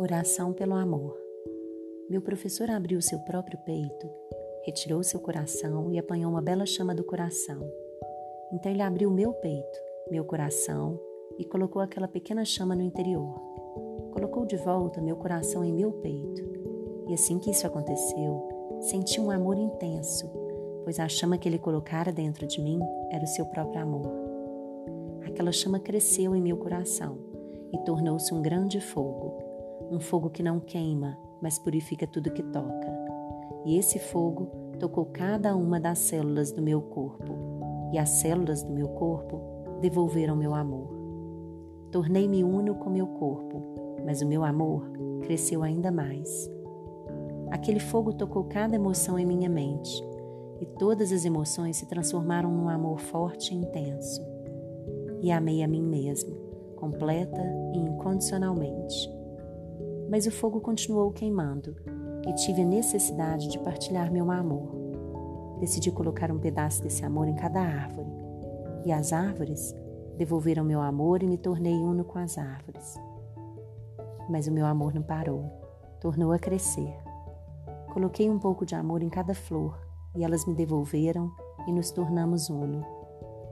Oração pelo amor. Meu professor abriu seu próprio peito, retirou seu coração e apanhou uma bela chama do coração. Então ele abriu meu peito, meu coração e colocou aquela pequena chama no interior. Colocou de volta meu coração em meu peito. E assim que isso aconteceu, senti um amor intenso, pois a chama que ele colocara dentro de mim era o seu próprio amor. Aquela chama cresceu em meu coração e tornou-se um grande fogo um fogo que não queima, mas purifica tudo que toca. E esse fogo tocou cada uma das células do meu corpo, e as células do meu corpo devolveram meu amor. Tornei-me uno com meu corpo, mas o meu amor cresceu ainda mais. Aquele fogo tocou cada emoção em minha mente, e todas as emoções se transformaram num amor forte e intenso. E amei a mim mesmo, completa e incondicionalmente mas o fogo continuou queimando e tive a necessidade de partilhar meu amor. Decidi colocar um pedaço desse amor em cada árvore, e as árvores devolveram meu amor e me tornei uno com as árvores. Mas o meu amor não parou, tornou a crescer. Coloquei um pouco de amor em cada flor e elas me devolveram e nos tornamos uno.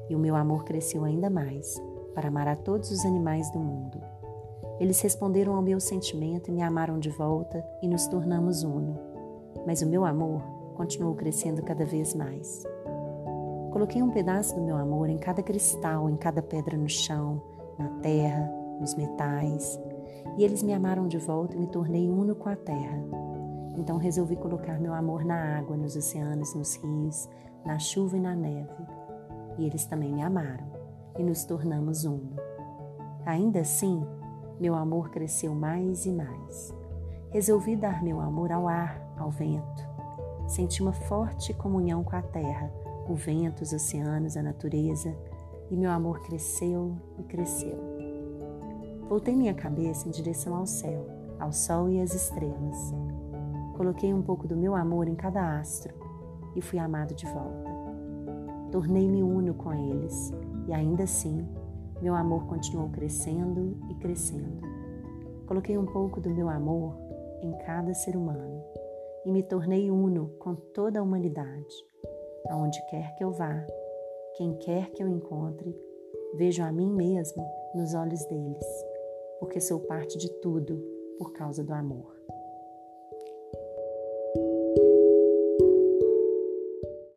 E o meu amor cresceu ainda mais para amar a todos os animais do mundo. Eles responderam ao meu sentimento e me amaram de volta e nos tornamos uno. Mas o meu amor continuou crescendo cada vez mais. Coloquei um pedaço do meu amor em cada cristal, em cada pedra no chão, na terra, nos metais, e eles me amaram de volta e me tornei uno com a terra. Então resolvi colocar meu amor na água, nos oceanos, nos rios, na chuva e na neve. E eles também me amaram e nos tornamos uno. Ainda assim, meu amor cresceu mais e mais. Resolvi dar meu amor ao ar, ao vento. Senti uma forte comunhão com a terra, o vento, os oceanos, a natureza, e meu amor cresceu e cresceu. Voltei minha cabeça em direção ao céu, ao sol e às estrelas. Coloquei um pouco do meu amor em cada astro e fui amado de volta. Tornei-me uno com eles e ainda assim meu amor continuou crescendo e crescendo. Coloquei um pouco do meu amor em cada ser humano e me tornei uno com toda a humanidade. Aonde quer que eu vá, quem quer que eu encontre, vejo a mim mesmo nos olhos deles, porque sou parte de tudo por causa do amor.